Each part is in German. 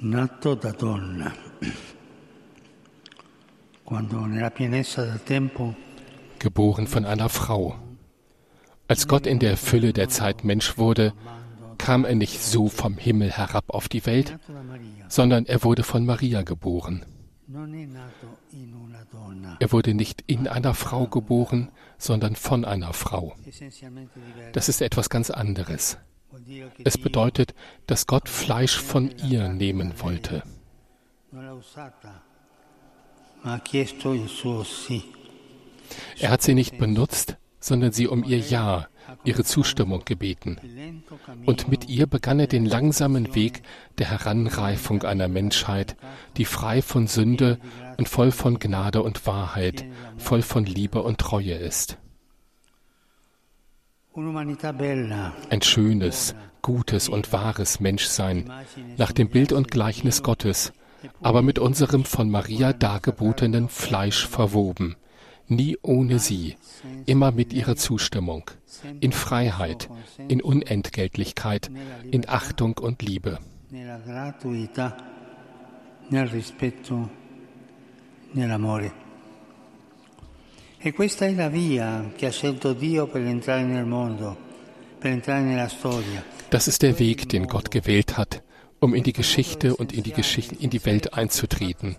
nato da donna. Geboren von einer Frau. Als Gott in der Fülle der Zeit Mensch wurde, kam er nicht so vom Himmel herab auf die Welt, sondern er wurde von Maria geboren. Er wurde nicht in einer Frau geboren, sondern von einer Frau. Das ist etwas ganz anderes. Es bedeutet, dass Gott Fleisch von ihr nehmen wollte. Er hat sie nicht benutzt, sondern sie um ihr Ja, ihre Zustimmung gebeten. Und mit ihr begann er den langsamen Weg der Heranreifung einer Menschheit, die frei von Sünde und voll von Gnade und Wahrheit, voll von Liebe und Treue ist. Ein schönes, gutes und wahres Menschsein, nach dem Bild und Gleichnis Gottes, aber mit unserem von Maria dargebotenen Fleisch verwoben, nie ohne sie, immer mit ihrer Zustimmung, in Freiheit, in Unentgeltlichkeit, in Achtung und Liebe. nel rispetto, nell'amore. E questa è la via che ha scelto Dio per entrare nel mondo, per entrare nella storia. Das ist der Weg, den Gott gewählt hat, um in die Geschichte und in die, Geschichte, in die Welt einzutreten.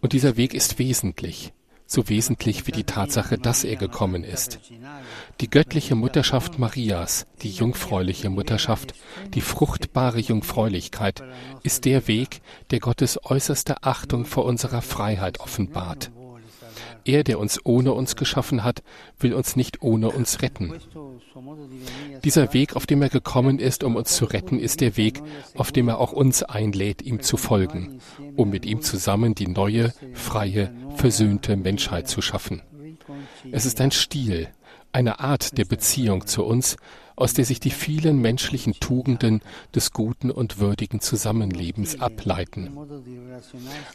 Und dieser Weg ist wesentlich, so wesentlich wie die Tatsache, dass er gekommen ist. Die göttliche Mutterschaft Marias, die jungfräuliche Mutterschaft, die fruchtbare Jungfräulichkeit, ist der Weg, der Gottes äußerste Achtung vor unserer Freiheit offenbart. Er, der uns ohne uns geschaffen hat, will uns nicht ohne uns retten. Dieser Weg, auf dem er gekommen ist, um uns zu retten, ist der Weg, auf dem er auch uns einlädt, ihm zu folgen, um mit ihm zusammen die neue, freie, versöhnte Menschheit zu schaffen. Es ist ein Stil, eine Art der Beziehung zu uns, aus der sich die vielen menschlichen Tugenden des guten und würdigen Zusammenlebens ableiten.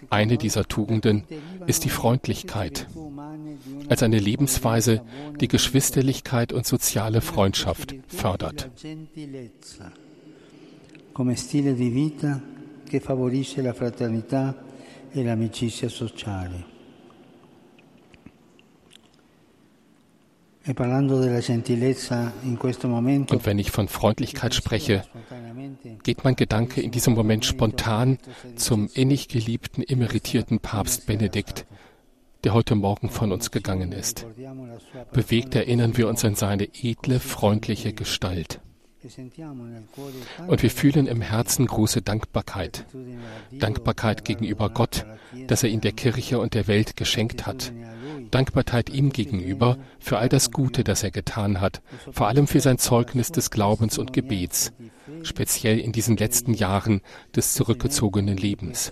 Eine dieser Tugenden ist die Freundlichkeit, als eine Lebensweise, die Geschwisterlichkeit und soziale Freundschaft fördert. Come stile di vita che favorisce la fraternità e l'amicizia sociale. Und wenn ich von Freundlichkeit spreche, geht mein Gedanke in diesem Moment spontan zum innig geliebten, emeritierten Papst Benedikt, der heute Morgen von uns gegangen ist. Bewegt erinnern wir uns an seine edle, freundliche Gestalt. Und wir fühlen im Herzen große Dankbarkeit. Dankbarkeit gegenüber Gott, dass er ihn der Kirche und der Welt geschenkt hat. Dankbarkeit ihm gegenüber für all das Gute, das er getan hat, vor allem für sein Zeugnis des Glaubens und Gebets, speziell in diesen letzten Jahren des zurückgezogenen Lebens.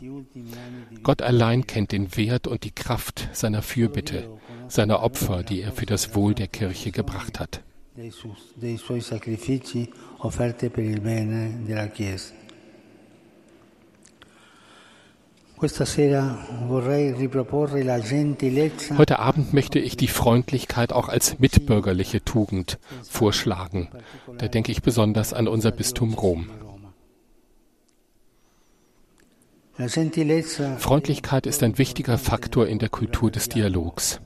Gott allein kennt den Wert und die Kraft seiner Fürbitte, seiner Opfer, die er für das Wohl der Kirche gebracht hat. Dei suoi sacrifici offerti per il bene della Chiesa. Heute Abend möchte ich die Freundlichkeit auch als mitbürgerliche Tugend vorschlagen. Da denke ich besonders an unser Bistum Rom. Freundlichkeit ist ein wichtiger Faktor in der Kultur des Dialogs.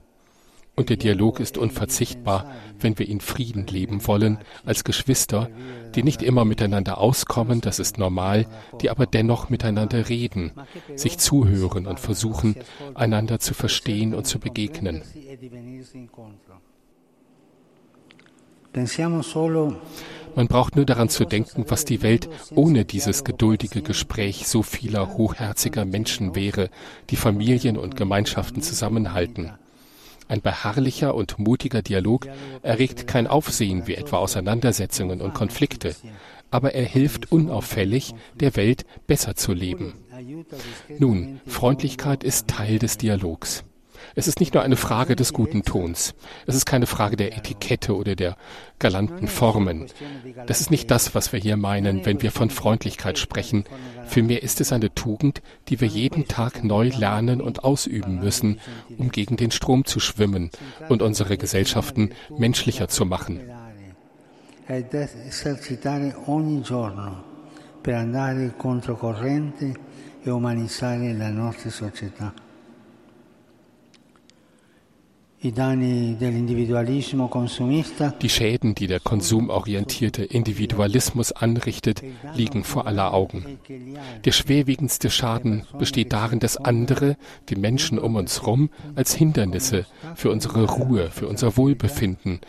Und der Dialog ist unverzichtbar, wenn wir in Frieden leben wollen, als Geschwister, die nicht immer miteinander auskommen, das ist normal, die aber dennoch miteinander reden, sich zuhören und versuchen, einander zu verstehen und zu begegnen. Man braucht nur daran zu denken, was die Welt ohne dieses geduldige Gespräch so vieler hochherziger Menschen wäre, die Familien und Gemeinschaften zusammenhalten. Ein beharrlicher und mutiger Dialog erregt kein Aufsehen wie etwa Auseinandersetzungen und Konflikte, aber er hilft unauffällig, der Welt besser zu leben. Nun, Freundlichkeit ist Teil des Dialogs. Es ist nicht nur eine Frage des guten Tons. Es ist keine Frage der Etikette oder der galanten Formen. Das ist nicht das, was wir hier meinen, wenn wir von Freundlichkeit sprechen. Vielmehr ist es eine Tugend, die wir jeden Tag neu lernen und ausüben müssen, um gegen den Strom zu schwimmen und unsere Gesellschaften menschlicher zu machen. per andare controcorrente e umanizzare la nostra società. Die Schäden, die der konsumorientierte Individualismus anrichtet, liegen vor aller Augen. Der schwerwiegendste Schaden besteht darin, dass andere, die Menschen um uns herum, als Hindernisse für unsere Ruhe, für unser Wohlbefinden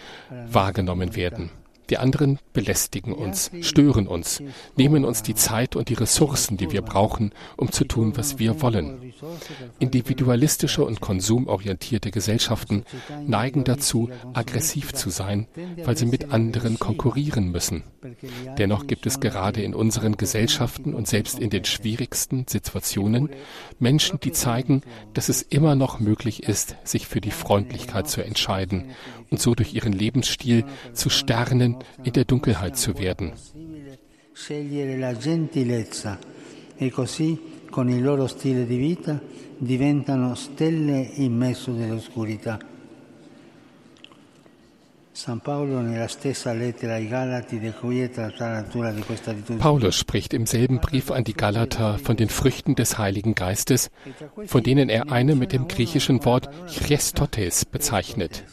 wahrgenommen werden. Die anderen belästigen uns, stören uns, nehmen uns die Zeit und die Ressourcen, die wir brauchen, um zu tun, was wir wollen. Individualistische und konsumorientierte Gesellschaften neigen dazu, aggressiv zu sein, weil sie mit anderen konkurrieren müssen. Dennoch gibt es gerade in unseren Gesellschaften und selbst in den schwierigsten Situationen Menschen, die zeigen, dass es immer noch möglich ist, sich für die Freundlichkeit zu entscheiden und so durch ihren Lebensstil zu Sternen in der Dunkelheit zu werden. E così con il loro stile di vita diventano stelle in mezzo dell'oscurità. Paulus spricht im selben Brief an die Galater von den Früchten des Heiligen Geistes, von denen er eine mit dem griechischen Wort Chrestotes bezeichnet.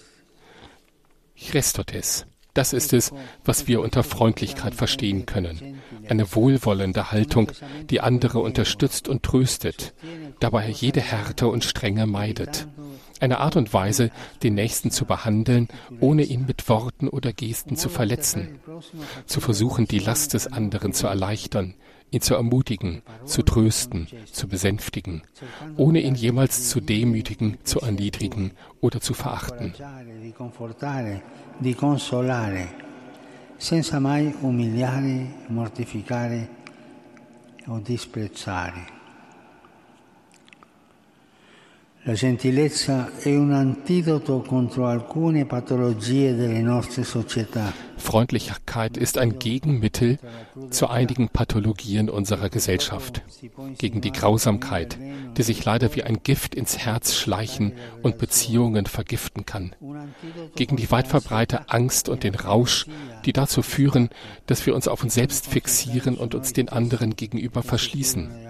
Chrestotes. Das ist es, was wir unter Freundlichkeit verstehen können. Eine wohlwollende Haltung, die andere unterstützt und tröstet, dabei jede Härte und Strenge meidet. Eine Art und Weise, den Nächsten zu behandeln, ohne ihn mit Worten oder Gesten zu verletzen. Zu versuchen, die Last des anderen zu erleichtern, ihn zu ermutigen, zu trösten, zu besänftigen, ohne ihn jemals zu demütigen, zu erniedrigen oder zu verachten. senza mai umiliare, mortificare o disprezzare. La gentilezza è un antidoto contro alcune patologie delle nostre società. Freundlichkeit ist ein Gegenmittel zu einigen Pathologien unserer Gesellschaft, gegen die Grausamkeit, die sich leider wie ein Gift ins Herz schleichen und Beziehungen vergiften kann, gegen die weit verbreite Angst und den Rausch, die dazu führen, dass wir uns auf uns selbst fixieren und uns den anderen gegenüber verschließen.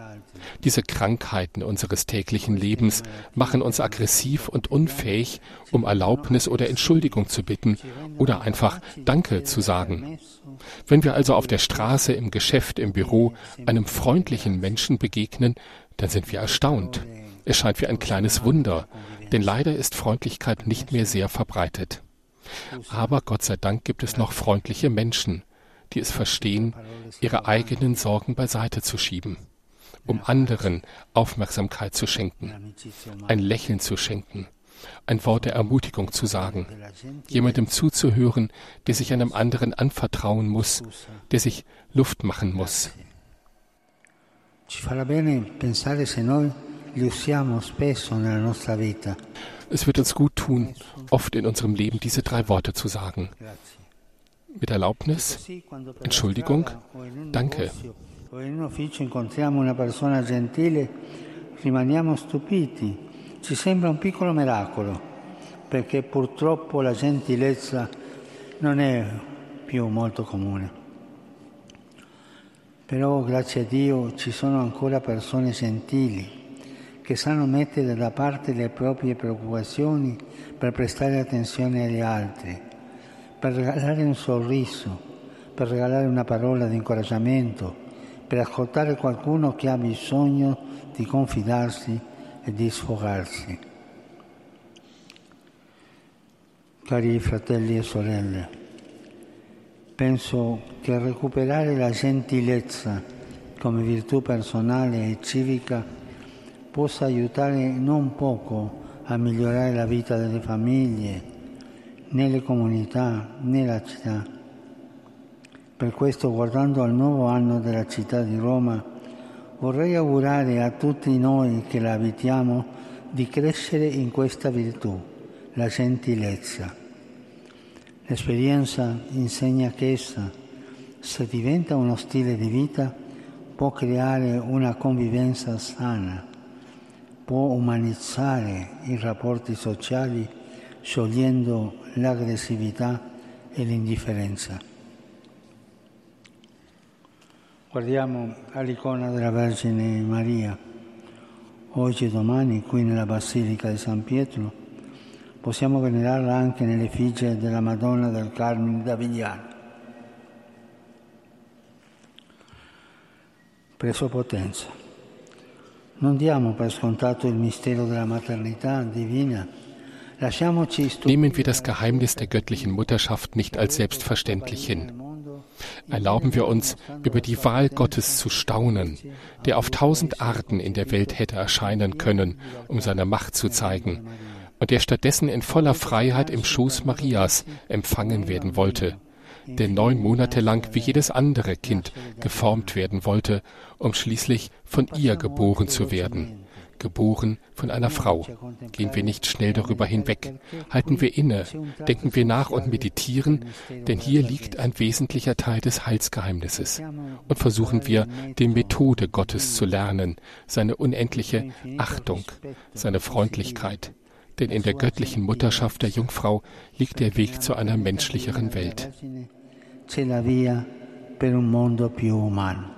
Diese Krankheiten unseres täglichen Lebens machen uns aggressiv und unfähig, um Erlaubnis oder Entschuldigung zu bitten oder einfach Danke zu sagen. Wenn wir also auf der Straße, im Geschäft, im Büro einem freundlichen Menschen begegnen, dann sind wir erstaunt. Es scheint wie ein kleines Wunder, denn leider ist Freundlichkeit nicht mehr sehr verbreitet. Aber Gott sei Dank gibt es noch freundliche Menschen, die es verstehen, ihre eigenen Sorgen beiseite zu schieben um anderen Aufmerksamkeit zu schenken, ein Lächeln zu schenken, ein Wort der Ermutigung zu sagen, jemandem zuzuhören, der sich einem anderen anvertrauen muss, der sich Luft machen muss. Es wird uns gut tun, oft in unserem Leben diese drei Worte zu sagen. Mit Erlaubnis, Entschuldigung, Danke in un ufficio incontriamo una persona gentile, rimaniamo stupiti. Ci sembra un piccolo miracolo, perché purtroppo la gentilezza non è più molto comune. Però grazie a Dio ci sono ancora persone gentili che sanno mettere da parte le proprie preoccupazioni per prestare attenzione agli altri, per regalare un sorriso, per regalare una parola di incoraggiamento, per ascoltare qualcuno che ha bisogno di confidarsi e di sfogarsi. Cari fratelli e sorelle, penso che recuperare la gentilezza come virtù personale e civica possa aiutare non poco a migliorare la vita delle famiglie, nelle comunità, nella città per questo, guardando al nuovo anno della città di Roma, vorrei augurare a tutti noi che la abitiamo di crescere in questa virtù, la gentilezza. L'esperienza insegna che essa, se diventa uno stile di vita, può creare una convivenza sana, può umanizzare i rapporti sociali sciogliendo l'aggressività e l'indifferenza. Guardiamo all'icona della Vergine Maria. Oggi e domani qui nella Basilica di San Pietro possiamo venerarla anche nell'effigie della Madonna del Carmine d'Avigliano. Preso potenza. Non diamo per scontato il mistero della maternità divina. Nehmen wir das Geheimnis der göttlichen Mutterschaft nicht als selbstverständlich hin. Erlauben wir uns, über die Wahl Gottes zu staunen, der auf tausend Arten in der Welt hätte erscheinen können, um seine Macht zu zeigen, und der stattdessen in voller Freiheit im Schoß Marias empfangen werden wollte, der neun Monate lang wie jedes andere Kind geformt werden wollte, um schließlich von ihr geboren zu werden geboren von einer Frau. Gehen wir nicht schnell darüber hinweg, halten wir inne, denken wir nach und meditieren, denn hier liegt ein wesentlicher Teil des Heilsgeheimnisses. Und versuchen wir, die Methode Gottes zu lernen, seine unendliche Achtung, seine Freundlichkeit. Denn in der göttlichen Mutterschaft der Jungfrau liegt der Weg zu einer menschlicheren Welt. C'è la via per un mondo più umano.